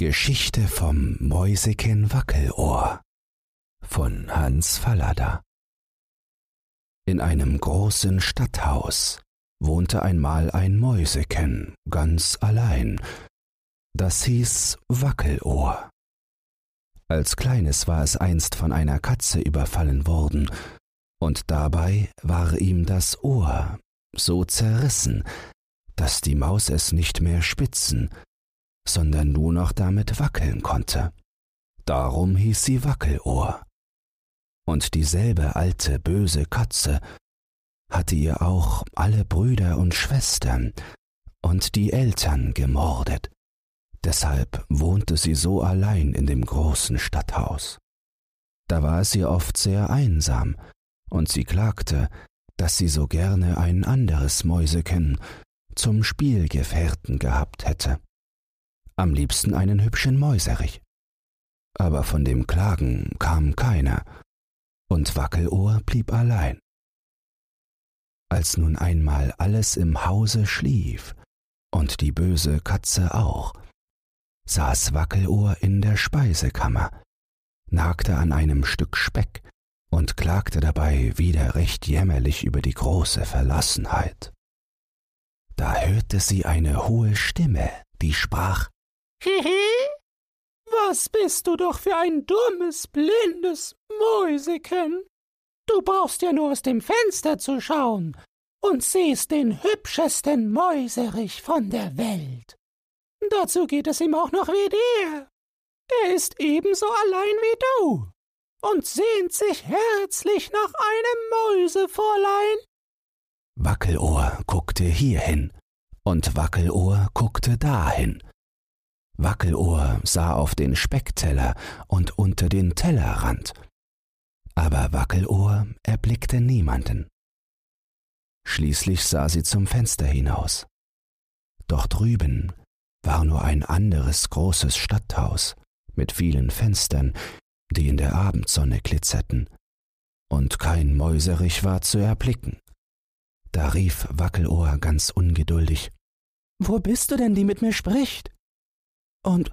Geschichte vom Mäusekin Wackelohr von Hans Fallada In einem großen Stadthaus wohnte einmal ein Mäuseken ganz allein. Das hieß Wackelohr. Als kleines war es einst von einer Katze überfallen worden, und dabei war ihm das Ohr so zerrissen, dass die Maus es nicht mehr spitzen, sondern nur noch damit wackeln konnte. Darum hieß sie Wackelohr. Und dieselbe alte böse Katze hatte ihr auch alle Brüder und Schwestern und die Eltern gemordet. Deshalb wohnte sie so allein in dem großen Stadthaus. Da war es ihr oft sehr einsam, und sie klagte, dass sie so gerne ein anderes Mäuseken zum Spielgefährten gehabt hätte am liebsten einen hübschen Mäuserich. Aber von dem Klagen kam keiner, und Wackelohr blieb allein. Als nun einmal alles im Hause schlief und die böse Katze auch, saß Wackelohr in der Speisekammer, nagte an einem Stück Speck und klagte dabei wieder recht jämmerlich über die große Verlassenheit. Da hörte sie eine hohe Stimme, die sprach? Was bist du doch für ein dummes, blindes Mäuseken? Du brauchst ja nur aus dem Fenster zu schauen und siehst den hübschesten Mäuserich von der Welt. Dazu geht es ihm auch noch wie dir. Er ist ebenso allein wie du und sehnt sich herzlich nach einem Mäusefräulein. Wackelohr guckte hierhin und Wackelohr guckte dahin Wackelohr sah auf den Speckteller und unter den Tellerrand, aber Wackelohr erblickte niemanden. Schließlich sah sie zum Fenster hinaus. Doch drüben war nur ein anderes großes Stadthaus mit vielen Fenstern, die in der Abendsonne glitzerten, und kein Mäuserich war zu erblicken. Da rief Wackelohr ganz ungeduldig Wo bist du denn, die mit mir spricht? Und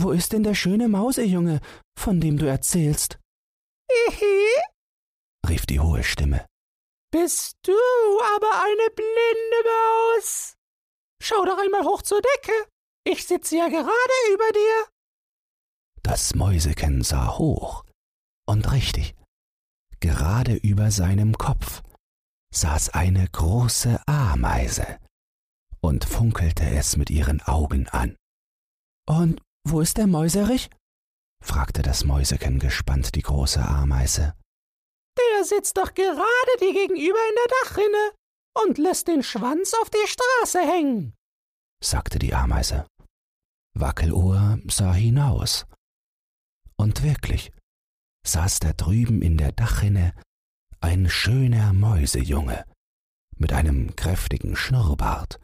wo ist denn der schöne Mausejunge, von dem du erzählst? Hihi, rief die hohe Stimme. Bist du aber eine blinde Maus? Schau doch einmal hoch zur Decke. Ich sitze ja gerade über dir. Das Mäuseken sah hoch. Und richtig, gerade über seinem Kopf saß eine große Ameise und funkelte es mit ihren Augen an. Und wo ist der Mäuserich? fragte das Mäuseken gespannt die große Ameise. Der sitzt doch gerade dir gegenüber in der Dachrinne und lässt den Schwanz auf die Straße hängen, sagte die Ameise. Wackelohr sah hinaus. Und wirklich saß da drüben in der Dachrinne ein schöner Mäusejunge mit einem kräftigen Schnurrbart,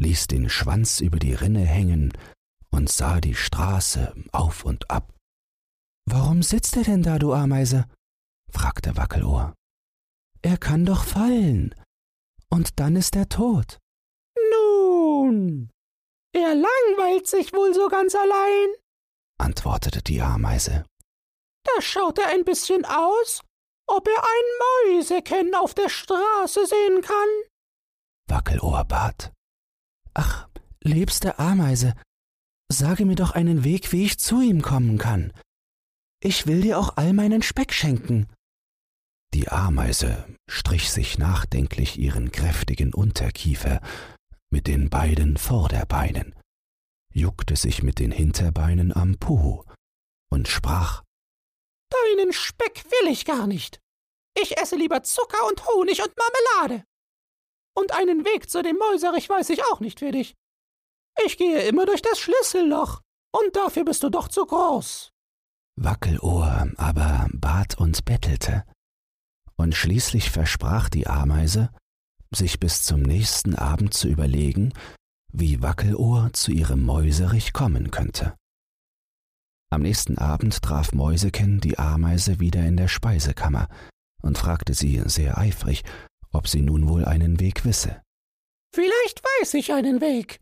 ließ den Schwanz über die Rinne hängen und sah die Straße auf und ab. Warum sitzt er denn da, du Ameise? fragte Wackelohr. Er kann doch fallen, und dann ist er tot. Nun, er langweilt sich wohl so ganz allein, antwortete die Ameise. Da schaut er ein bisschen aus, ob er ein Mäuseken auf der Straße sehen kann. Wackelohr bat. Ach, liebste Ameise, Sage mir doch einen Weg, wie ich zu ihm kommen kann. Ich will dir auch all meinen Speck schenken. Die Ameise strich sich nachdenklich ihren kräftigen Unterkiefer mit den beiden Vorderbeinen, juckte sich mit den Hinterbeinen am Po und sprach Deinen Speck will ich gar nicht. Ich esse lieber Zucker und Honig und Marmelade. Und einen Weg zu dem Mäuserich weiß ich auch nicht für dich. Ich gehe immer durch das Schlüsselloch, und dafür bist du doch zu groß. Wackelohr aber bat und bettelte, und schließlich versprach die Ameise, sich bis zum nächsten Abend zu überlegen, wie Wackelohr zu ihrem Mäuserich kommen könnte. Am nächsten Abend traf Mäuseken die Ameise wieder in der Speisekammer und fragte sie sehr eifrig, ob sie nun wohl einen Weg wisse. Vielleicht weiß ich einen Weg,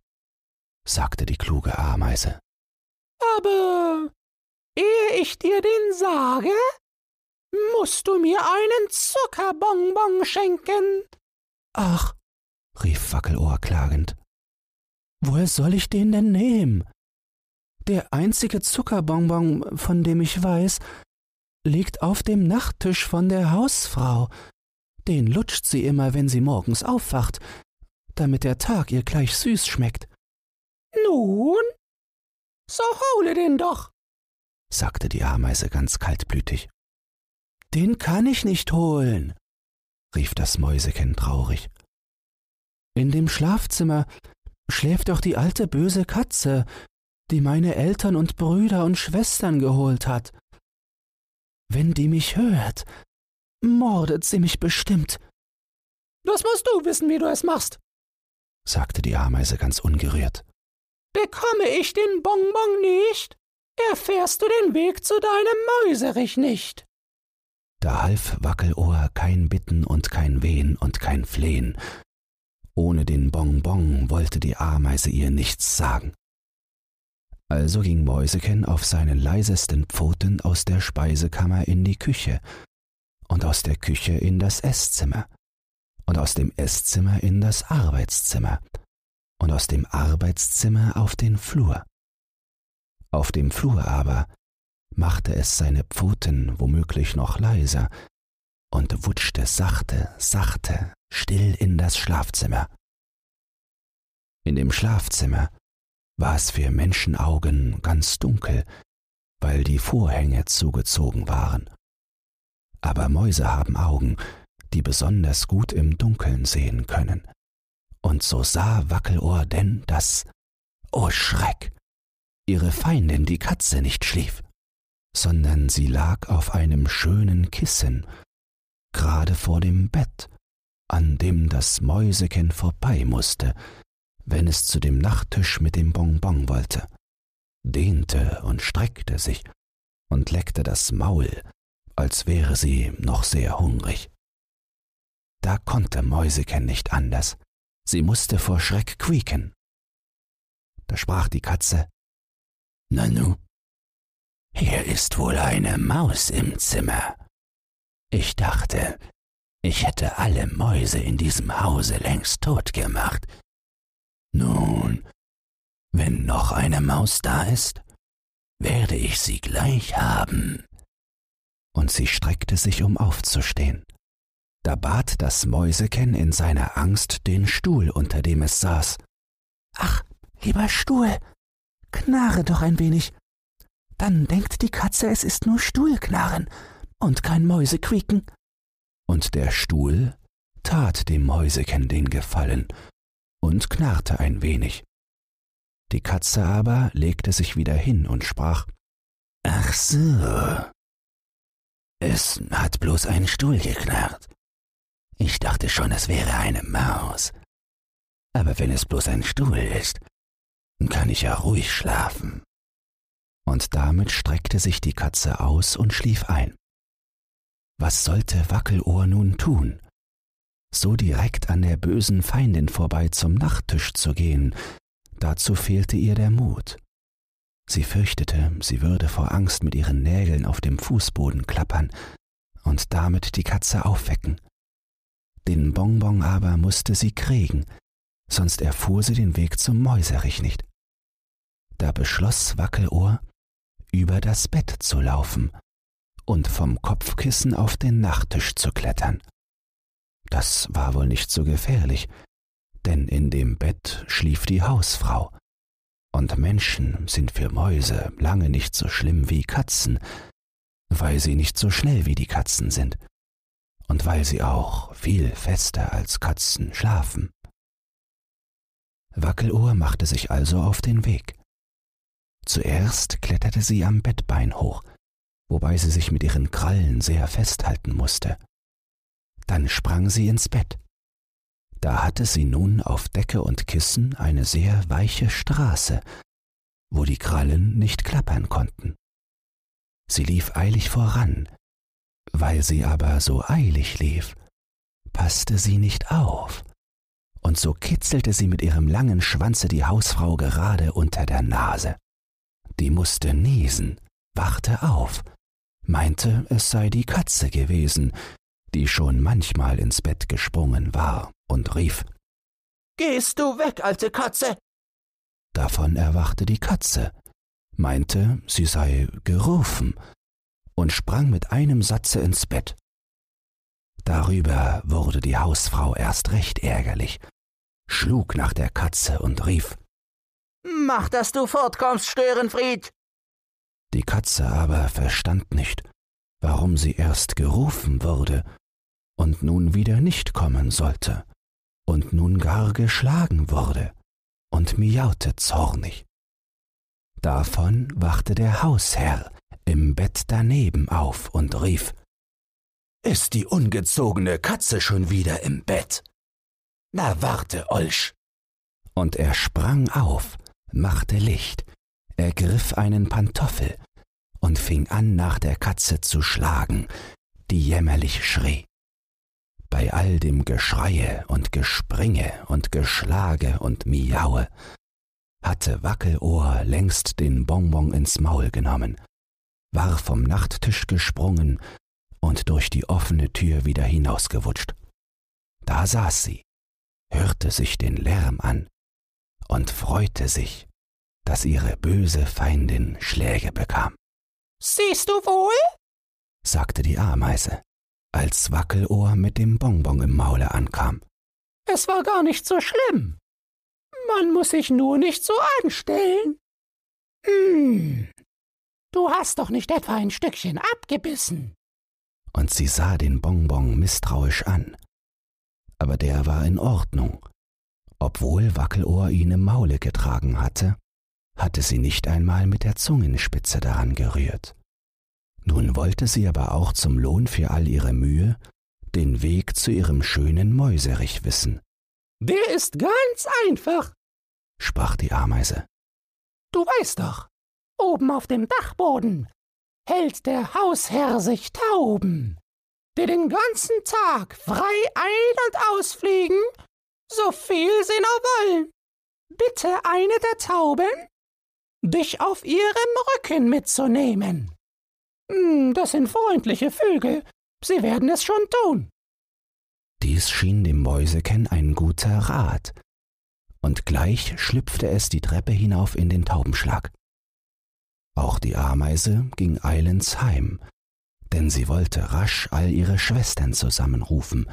sagte die kluge Ameise. Aber ehe ich dir den sage, musst du mir einen Zuckerbonbon schenken. Ach, rief Wackelohr klagend. Woher soll ich den denn nehmen? Der einzige Zuckerbonbon, von dem ich weiß, liegt auf dem Nachttisch von der Hausfrau. Den lutscht sie immer, wenn sie morgens aufwacht, damit der Tag ihr gleich süß schmeckt. Nun, so hole den doch, sagte die Ameise ganz kaltblütig. Den kann ich nicht holen, rief das Mäusechen traurig. In dem Schlafzimmer schläft doch die alte böse Katze, die meine Eltern und Brüder und Schwestern geholt hat. Wenn die mich hört, mordet sie mich bestimmt. Das musst du wissen, wie du es machst, sagte die Ameise ganz ungerührt. Bekomme ich den Bonbon nicht, erfährst du den Weg zu deinem Mäuserich nicht. Da half Wackelohr kein Bitten und kein Wehen und kein Flehen. Ohne den Bonbon wollte die Ameise ihr nichts sagen. Also ging Mäuseken auf seinen leisesten Pfoten aus der Speisekammer in die Küche und aus der Küche in das Esszimmer und aus dem Esszimmer in das Arbeitszimmer und aus dem Arbeitszimmer auf den Flur. Auf dem Flur aber machte es seine Pfoten womöglich noch leiser und wutschte sachte, sachte, still in das Schlafzimmer. In dem Schlafzimmer war es für Menschenaugen ganz dunkel, weil die Vorhänge zugezogen waren. Aber Mäuse haben Augen, die besonders gut im Dunkeln sehen können. Und so sah Wackelohr denn, dass, oh Schreck, ihre Feindin die Katze nicht schlief, sondern sie lag auf einem schönen Kissen, gerade vor dem Bett, an dem das Mäuseken vorbei musste, wenn es zu dem Nachttisch mit dem Bonbon wollte, dehnte und streckte sich und leckte das Maul, als wäre sie noch sehr hungrig. Da konnte Mäuseken nicht anders, sie musste vor Schreck quieken. Da sprach die Katze Nanu, hier ist wohl eine Maus im Zimmer. Ich dachte, ich hätte alle Mäuse in diesem Hause längst tot gemacht, nun, wenn noch eine Maus da ist, werde ich sie gleich haben. Und sie streckte sich, um aufzustehen. Da bat das Mäuseken in seiner Angst den Stuhl, unter dem es saß. Ach, lieber Stuhl, knarre doch ein wenig. Dann denkt die Katze, es ist nur Stuhlknarren und kein Mäusequieken. Und der Stuhl tat dem Mäuseken den Gefallen und knarrte ein wenig. Die Katze aber legte sich wieder hin und sprach Ach so. Es hat bloß ein Stuhl geknarrt. Ich dachte schon, es wäre eine Maus. Aber wenn es bloß ein Stuhl ist, kann ich ja ruhig schlafen. Und damit streckte sich die Katze aus und schlief ein. Was sollte Wackelohr nun tun? so direkt an der bösen Feindin vorbei zum Nachttisch zu gehen, dazu fehlte ihr der Mut. Sie fürchtete, sie würde vor Angst mit ihren Nägeln auf dem Fußboden klappern und damit die Katze aufwecken. Bonbon aber musste sie kriegen, sonst erfuhr sie den Weg zum Mäuserich nicht. Da beschloss Wackelohr, über das Bett zu laufen und vom Kopfkissen auf den Nachttisch zu klettern. Das war wohl nicht so gefährlich, denn in dem Bett schlief die Hausfrau, und Menschen sind für Mäuse lange nicht so schlimm wie Katzen, weil sie nicht so schnell wie die Katzen sind und weil sie auch viel fester als Katzen schlafen. Wackelohr machte sich also auf den Weg. Zuerst kletterte sie am Bettbein hoch, wobei sie sich mit ihren Krallen sehr festhalten musste. Dann sprang sie ins Bett. Da hatte sie nun auf Decke und Kissen eine sehr weiche Straße, wo die Krallen nicht klappern konnten. Sie lief eilig voran, weil sie aber so eilig lief, passte sie nicht auf, und so kitzelte sie mit ihrem langen Schwanze die Hausfrau gerade unter der Nase. die musste niesen, wachte auf, meinte, es sei die Katze gewesen, die schon manchmal ins Bett gesprungen war, und rief Gehst du weg, alte Katze. Davon erwachte die Katze, meinte, sie sei gerufen, und sprang mit einem Satze ins Bett. Darüber wurde die Hausfrau erst recht ärgerlich, schlug nach der Katze und rief Mach, dass du fortkommst, Störenfried. Die Katze aber verstand nicht, warum sie erst gerufen wurde und nun wieder nicht kommen sollte und nun gar geschlagen wurde und miaute zornig. Davon wachte der Hausherr im Bett daneben auf und rief Ist die ungezogene Katze schon wieder im Bett? Na warte, Olsch. Und er sprang auf, machte Licht, ergriff einen Pantoffel und fing an, nach der Katze zu schlagen, die jämmerlich schrie. Bei all dem Geschreie und Gespringe und Geschlage und Miaue hatte Wackelohr längst den Bonbon ins Maul genommen, war vom Nachttisch gesprungen und durch die offene Tür wieder hinausgewutscht. Da saß sie, hörte sich den Lärm an und freute sich, dass ihre böse Feindin Schläge bekam. Siehst du wohl? sagte die Ameise als Wackelohr mit dem Bonbon im Maule ankam. Es war gar nicht so schlimm. Man muss sich nur nicht so anstellen. Hm, du hast doch nicht etwa ein Stückchen abgebissen. Und sie sah den Bonbon misstrauisch an. Aber der war in Ordnung. Obwohl Wackelohr ihn im Maule getragen hatte, hatte sie nicht einmal mit der Zungenspitze daran gerührt. Nun wollte sie aber auch zum Lohn für all ihre Mühe den Weg zu ihrem schönen Mäuserich wissen. Der ist ganz einfach, sprach die Ameise. Du weißt doch, oben auf dem Dachboden hält der Hausherr sich Tauben, die den ganzen Tag frei ein- und ausfliegen, so viel sie nur wollen. Bitte eine der Tauben, dich auf ihrem Rücken mitzunehmen. Hm, das sind freundliche Vögel. Sie werden es schon tun. Dies schien dem Mäuseken ein guter Rat, und gleich schlüpfte es die Treppe hinauf in den Taubenschlag. Auch die Ameise ging eilends heim, denn sie wollte rasch all ihre Schwestern zusammenrufen,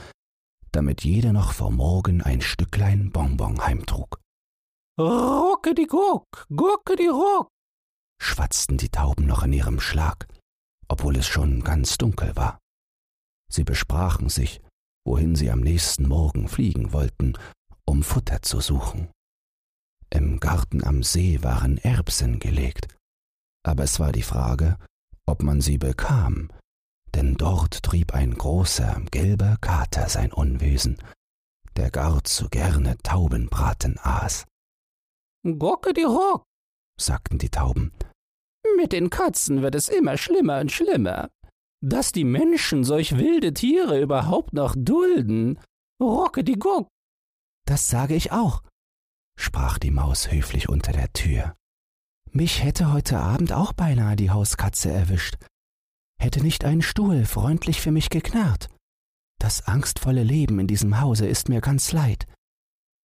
damit jede noch vor Morgen ein Stücklein Bonbon heimtrug. Rucke die Guck, gucke die Ruck, schwatzten die Tauben noch in ihrem Schlag obwohl es schon ganz dunkel war. Sie besprachen sich, wohin sie am nächsten Morgen fliegen wollten, um Futter zu suchen. Im Garten am See waren Erbsen gelegt, aber es war die Frage, ob man sie bekam, denn dort trieb ein großer, gelber Kater sein Unwesen, der gar zu gerne Taubenbraten aß. Gocke die Rock, sagten die Tauben, mit den Katzen wird es immer schlimmer und schlimmer. Dass die Menschen solch wilde Tiere überhaupt noch dulden. Rocke die Guck. Das sage ich auch, sprach die Maus höflich unter der Tür. Mich hätte heute Abend auch beinahe die Hauskatze erwischt. Hätte nicht ein Stuhl freundlich für mich geknarrt. Das angstvolle Leben in diesem Hause ist mir ganz leid.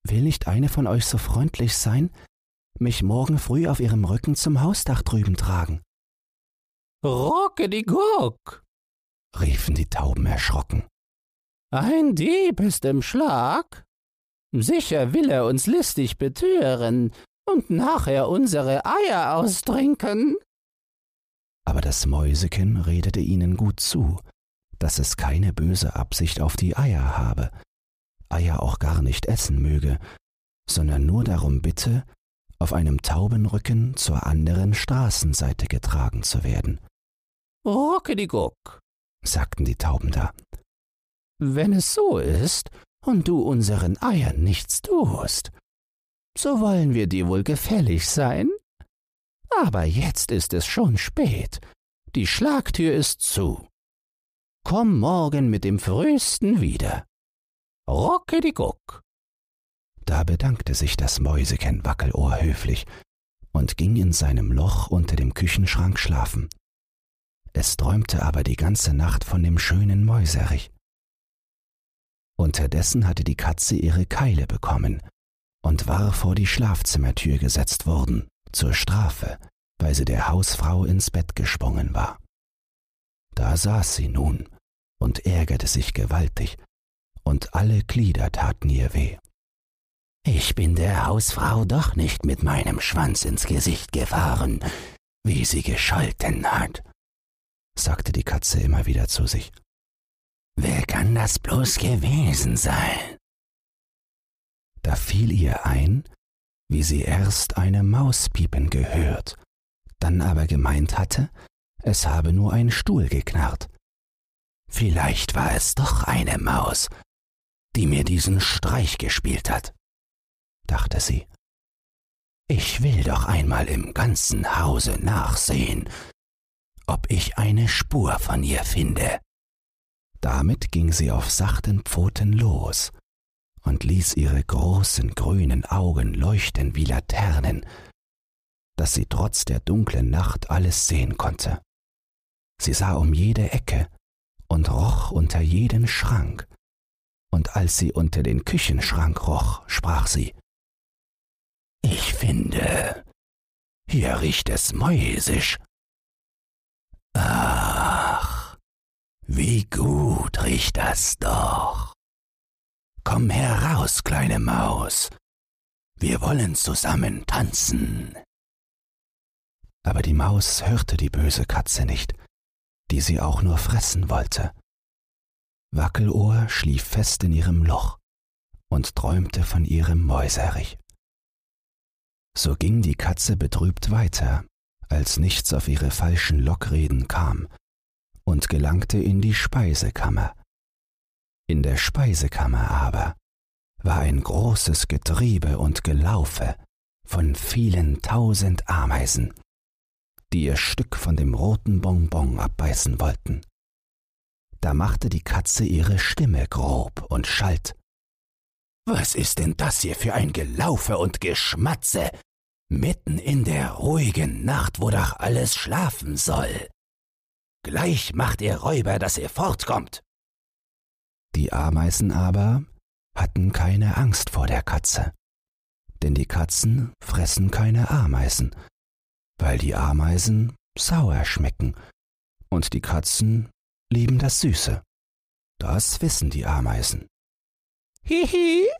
Will nicht eine von euch so freundlich sein, mich morgen früh auf ihrem Rücken zum Hausdach drüben tragen. Rocke die Guck, riefen die Tauben erschrocken. Ein Dieb ist im Schlag. Sicher will er uns listig betören und nachher unsere Eier austrinken. Aber das Mäuseken redete ihnen gut zu, dass es keine böse Absicht auf die Eier habe, Eier auch gar nicht essen möge, sondern nur darum bitte, auf einem Taubenrücken zur anderen Straßenseite getragen zu werden. Ruckediguck, sagten die Tauben da. Wenn es so ist und du unseren Eiern nichts tust, so wollen wir dir wohl gefällig sein. Aber jetzt ist es schon spät, die Schlagtür ist zu. Komm morgen mit dem Frühesten wieder. Ruckediguck. Da bedankte sich das Mäuseken Wackelohr höflich und ging in seinem Loch unter dem Küchenschrank schlafen. Es träumte aber die ganze Nacht von dem schönen Mäuserich. Unterdessen hatte die Katze ihre Keile bekommen und war vor die Schlafzimmertür gesetzt worden, zur Strafe, weil sie der Hausfrau ins Bett gesprungen war. Da saß sie nun und ärgerte sich gewaltig, und alle Glieder taten ihr weh. Ich bin der Hausfrau doch nicht mit meinem Schwanz ins Gesicht gefahren, wie sie gescholten hat, sagte die Katze immer wieder zu sich. Wer kann das bloß gewesen sein? Da fiel ihr ein, wie sie erst eine Maus piepen gehört, dann aber gemeint hatte, es habe nur ein Stuhl geknarrt. Vielleicht war es doch eine Maus, die mir diesen Streich gespielt hat, dachte sie. Ich will doch einmal im ganzen Hause nachsehen, ob ich eine Spur von ihr finde. Damit ging sie auf sachten Pfoten los und ließ ihre großen grünen Augen leuchten wie Laternen, dass sie trotz der dunklen Nacht alles sehen konnte. Sie sah um jede Ecke und roch unter jeden Schrank, und als sie unter den Küchenschrank roch, sprach sie Ich finde, hier riecht es mäusisch. Ach, wie gut riecht das doch. Komm heraus, kleine Maus, wir wollen zusammen tanzen. Aber die Maus hörte die böse Katze nicht, die sie auch nur fressen wollte. Wackelohr schlief fest in ihrem Loch und träumte von ihrem Mäuserich. So ging die Katze betrübt weiter, als nichts auf ihre falschen Lockreden kam, und gelangte in die Speisekammer. In der Speisekammer aber war ein großes Getriebe und Gelaufe von vielen tausend Ameisen, die ihr Stück von dem roten Bonbon abbeißen wollten. Da machte die Katze ihre Stimme grob und schalt. Was ist denn das hier für ein Gelaufe und Geschmatze? Mitten in der ruhigen Nacht, wo doch alles schlafen soll. Gleich macht ihr Räuber, dass ihr fortkommt. Die Ameisen aber hatten keine Angst vor der Katze, denn die Katzen fressen keine Ameisen, weil die Ameisen sauer schmecken und die Katzen lieben das Süße. Das wissen die Ameisen. Hihi,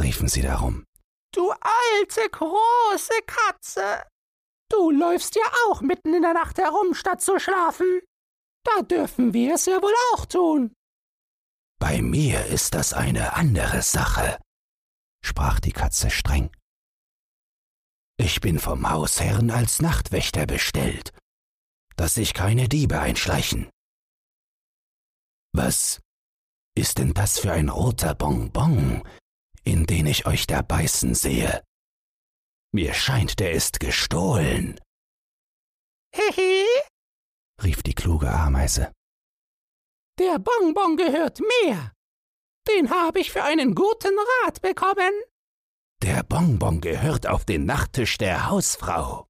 riefen sie darum. Du alte, große Katze. Du läufst ja auch mitten in der Nacht herum, statt zu schlafen. Da dürfen wir es ja wohl auch tun. Bei mir ist das eine andere Sache, sprach die Katze streng. Ich bin vom Hausherrn als Nachtwächter bestellt, dass sich keine Diebe einschleichen. Was ist denn das für ein roter Bonbon, in den ich euch da beißen sehe? Mir scheint, der ist gestohlen. Hehe, rief die kluge Ameise. Der Bonbon gehört mir. Den habe ich für einen guten Rat bekommen. Der Bonbon gehört auf den Nachttisch der Hausfrau,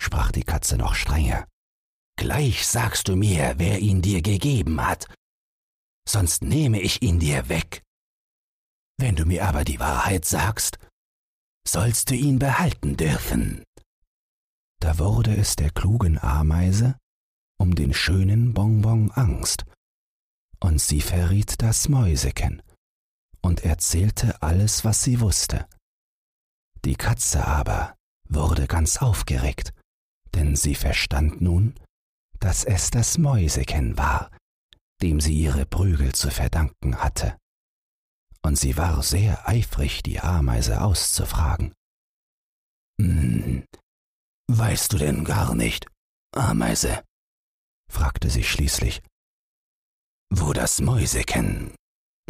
sprach die Katze noch strenger. Gleich sagst du mir, wer ihn dir gegeben hat, sonst nehme ich ihn dir weg. Wenn du mir aber die Wahrheit sagst, sollst du ihn behalten dürfen. Da wurde es der klugen Ameise um den schönen Bonbon Angst, und sie verriet das Mäuseken und erzählte alles, was sie wusste. Die Katze aber wurde ganz aufgeregt, denn sie verstand nun, dass es das Mäuseken war, dem sie ihre Prügel zu verdanken hatte. Und sie war sehr eifrig, die Ameise auszufragen. Hm, weißt du denn gar nicht, Ameise? fragte sie schließlich, wo das Mäuseken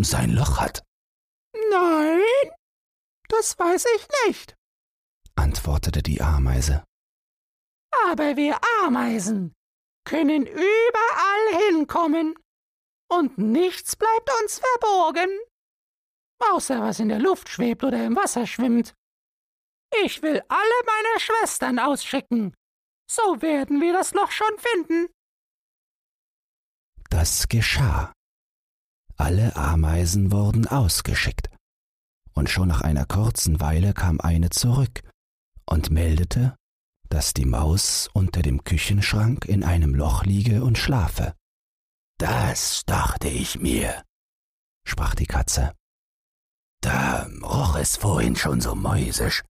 sein Loch hat. Nein, das weiß ich nicht, antwortete die Ameise. Aber wir Ameisen können überall hinkommen und nichts bleibt uns verborgen, außer was in der Luft schwebt oder im Wasser schwimmt. Ich will alle meine Schwestern ausschicken. So werden wir das Loch schon finden. Das geschah. Alle Ameisen wurden ausgeschickt, und schon nach einer kurzen Weile kam eine zurück und meldete, dass die Maus unter dem Küchenschrank in einem Loch liege und schlafe. Das dachte ich mir, sprach die Katze. Da roch es vorhin schon so mäusisch.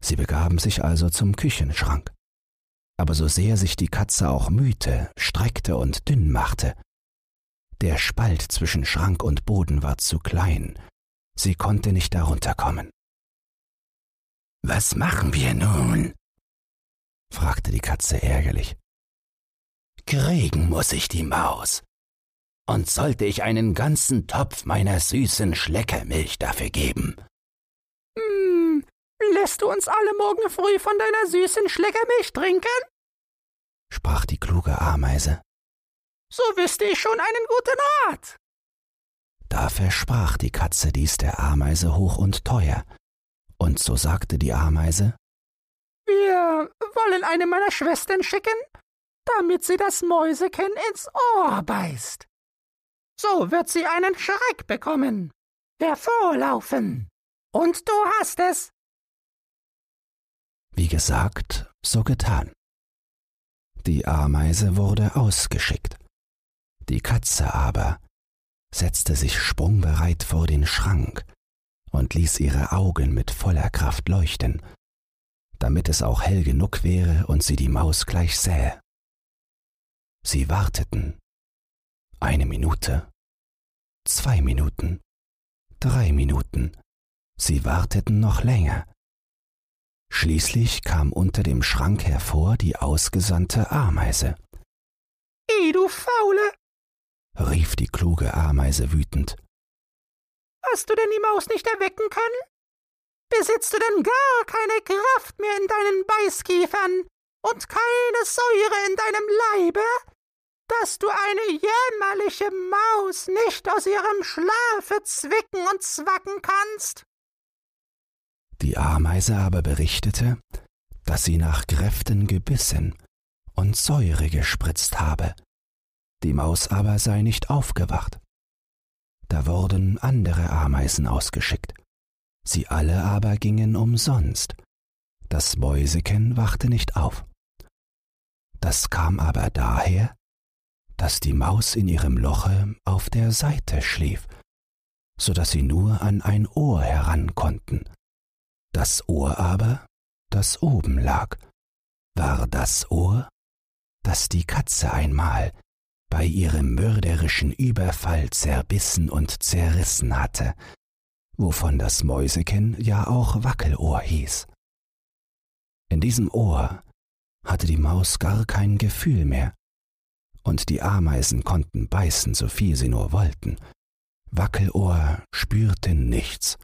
Sie begaben sich also zum Küchenschrank. Aber so sehr sich die Katze auch mühte, streckte und dünn machte, der Spalt zwischen Schrank und Boden war zu klein, sie konnte nicht darunter kommen. Was machen wir nun? fragte die Katze ärgerlich. Kriegen muss ich die Maus. Und sollte ich einen ganzen Topf meiner süßen Schleckermilch dafür geben? Lässt du uns alle morgen früh von deiner süßen Schleckermilch trinken? sprach die kluge Ameise. So wüsste ich schon einen guten Rat. Da versprach die Katze dies der Ameise hoch und teuer, und so sagte die Ameise Wir wollen eine meiner Schwestern schicken, damit sie das Mäuseken ins Ohr beißt. So wird sie einen Schreck bekommen, hervorlaufen, und du hast es. Wie gesagt, so getan. Die Ameise wurde ausgeschickt. Die Katze aber setzte sich sprungbereit vor den Schrank und ließ ihre Augen mit voller Kraft leuchten, damit es auch hell genug wäre und sie die Maus gleich sähe. Sie warteten. Eine Minute, zwei Minuten, drei Minuten. Sie warteten noch länger. Schließlich kam unter dem Schrank hervor die ausgesandte Ameise. I, du Faule! rief die kluge Ameise wütend. Hast du denn die Maus nicht erwecken können? Besitzt du denn gar keine Kraft mehr in deinen Beißkiefern und keine Säure in deinem Leibe, dass du eine jämmerliche Maus nicht aus ihrem Schlafe zwicken und zwacken kannst? Die Ameise aber berichtete, dass sie nach Kräften gebissen und Säure gespritzt habe. Die Maus aber sei nicht aufgewacht. Da wurden andere Ameisen ausgeschickt. Sie alle aber gingen umsonst. Das Mäuseken wachte nicht auf. Das kam aber daher, dass die Maus in ihrem Loche auf der Seite schlief, so dass sie nur an ein Ohr heran konnten. Das Ohr aber, das oben lag, war das Ohr, das die Katze einmal bei ihrem mörderischen Überfall zerbissen und zerrissen hatte, wovon das Mäuseken ja auch Wackelohr hieß. In diesem Ohr hatte die Maus gar kein Gefühl mehr, und die Ameisen konnten beißen, so viel sie nur wollten. Wackelohr spürte nichts,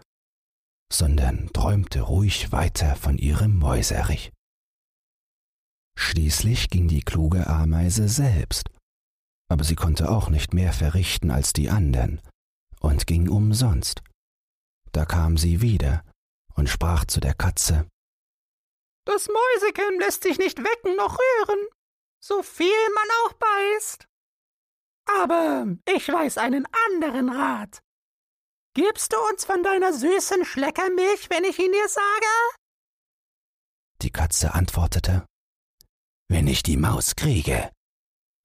sondern träumte ruhig weiter von ihrem Mäuserich. Schließlich ging die kluge Ameise selbst aber sie konnte auch nicht mehr verrichten als die andern und ging umsonst. Da kam sie wieder und sprach zu der Katze Das Mäuseken lässt sich nicht wecken noch rühren, so viel man auch beißt. Aber ich weiß einen anderen Rat. Gibst du uns von deiner süßen Schleckermilch, wenn ich ihn dir sage? Die Katze antwortete Wenn ich die Maus kriege,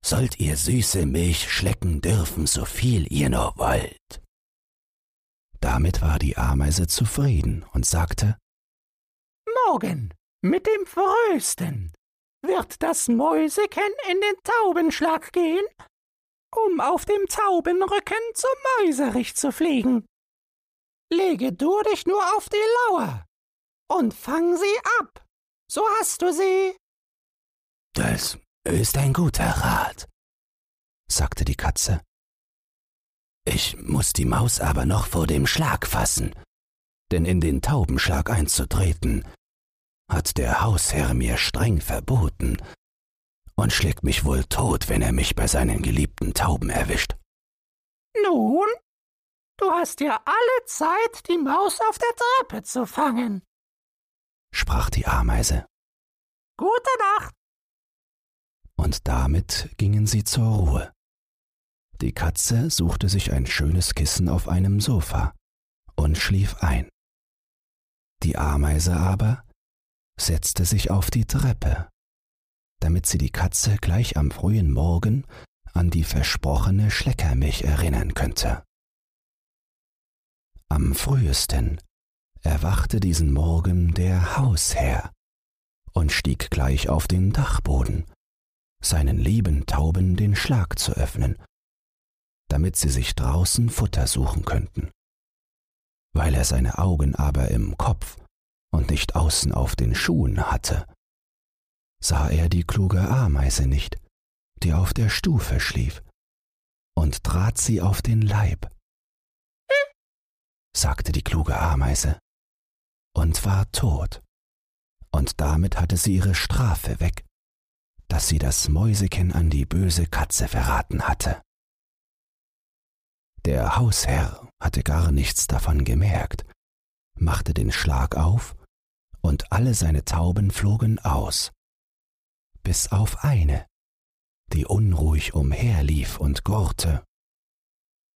sollt ihr süße Milch schlecken dürfen, so viel ihr nur wollt. Damit war die Ameise zufrieden und sagte Morgen, mit dem Frösten, wird das Mäuseken in den Taubenschlag gehen, um auf dem Taubenrücken zum Mäuserich zu fliegen. Lege du dich nur auf die Lauer und fang sie ab, so hast du sie. Das ist ein guter Rat, sagte die Katze. Ich muss die Maus aber noch vor dem Schlag fassen, denn in den Taubenschlag einzutreten, hat der Hausherr mir streng verboten und schlägt mich wohl tot, wenn er mich bei seinen geliebten Tauben erwischt. Nun, du hast ja alle Zeit, die Maus auf der Treppe zu fangen. sprach die Ameise. Gute Nacht. Und damit gingen sie zur Ruhe. Die Katze suchte sich ein schönes Kissen auf einem Sofa und schlief ein. Die Ameise aber setzte sich auf die Treppe, damit sie die Katze gleich am frühen Morgen an die versprochene Schleckermilch erinnern könnte. Am frühesten erwachte diesen Morgen der Hausherr und stieg gleich auf den Dachboden, seinen lieben Tauben den Schlag zu öffnen, damit sie sich draußen Futter suchen könnten. Weil er seine Augen aber im Kopf und nicht außen auf den Schuhen hatte, sah er die kluge Ameise nicht, die auf der Stufe schlief, und trat sie auf den Leib, sagte die kluge Ameise, und war tot. Und damit hatte sie ihre Strafe weg, dass sie das Mäuseken an die böse Katze verraten hatte. Der Hausherr hatte gar nichts davon gemerkt, machte den Schlag auf, und alle seine Tauben flogen aus, bis auf eine, die unruhig umherlief und gurrte.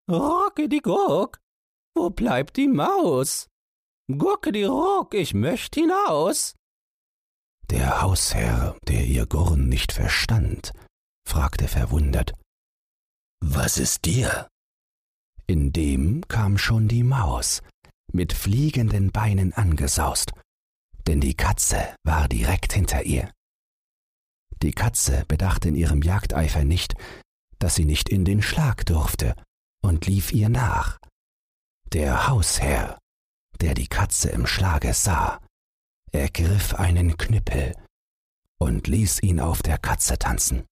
Rocke die Gurk, wo bleibt die Maus? Gurke die Ruck, ich möcht hinaus. Der Hausherr, der ihr Gurren nicht verstand, fragte verwundert, Was ist dir? Indem kam schon die Maus, mit fliegenden Beinen angesaust, denn die Katze war direkt hinter ihr. Die Katze bedachte in ihrem Jagdeifer nicht, dass sie nicht in den Schlag durfte, und lief ihr nach. Der Hausherr, der die Katze im Schlage sah, ergriff einen Knüppel und ließ ihn auf der Katze tanzen.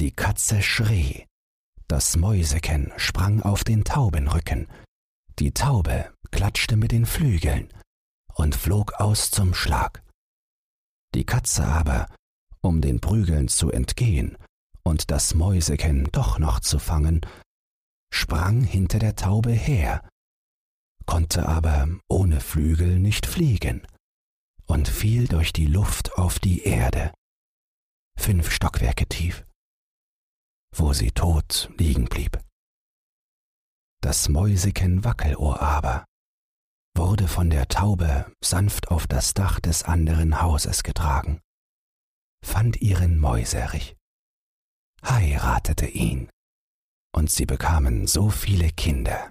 Die Katze schrie, das Mäuseken sprang auf den Taubenrücken, die Taube klatschte mit den Flügeln und flog aus zum Schlag. Die Katze aber um den Prügeln zu entgehen und das Mäuseken doch noch zu fangen, sprang hinter der Taube her, konnte aber ohne Flügel nicht fliegen und fiel durch die Luft auf die Erde, fünf Stockwerke tief, wo sie tot liegen blieb. Das Mäuseken Wackelohr aber wurde von der Taube sanft auf das Dach des anderen Hauses getragen fand ihren Mäuserich, heiratete ihn, und sie bekamen so viele Kinder,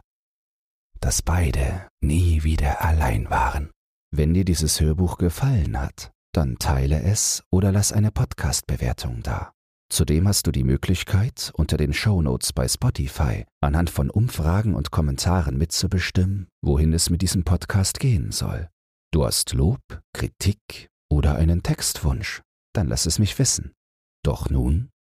dass beide nie wieder allein waren. Wenn dir dieses Hörbuch gefallen hat, dann teile es oder lass eine Podcast-Bewertung da. Zudem hast du die Möglichkeit, unter den Shownotes bei Spotify anhand von Umfragen und Kommentaren mitzubestimmen, wohin es mit diesem Podcast gehen soll. Du hast Lob, Kritik oder einen Textwunsch dann lass es mich wissen. Doch nun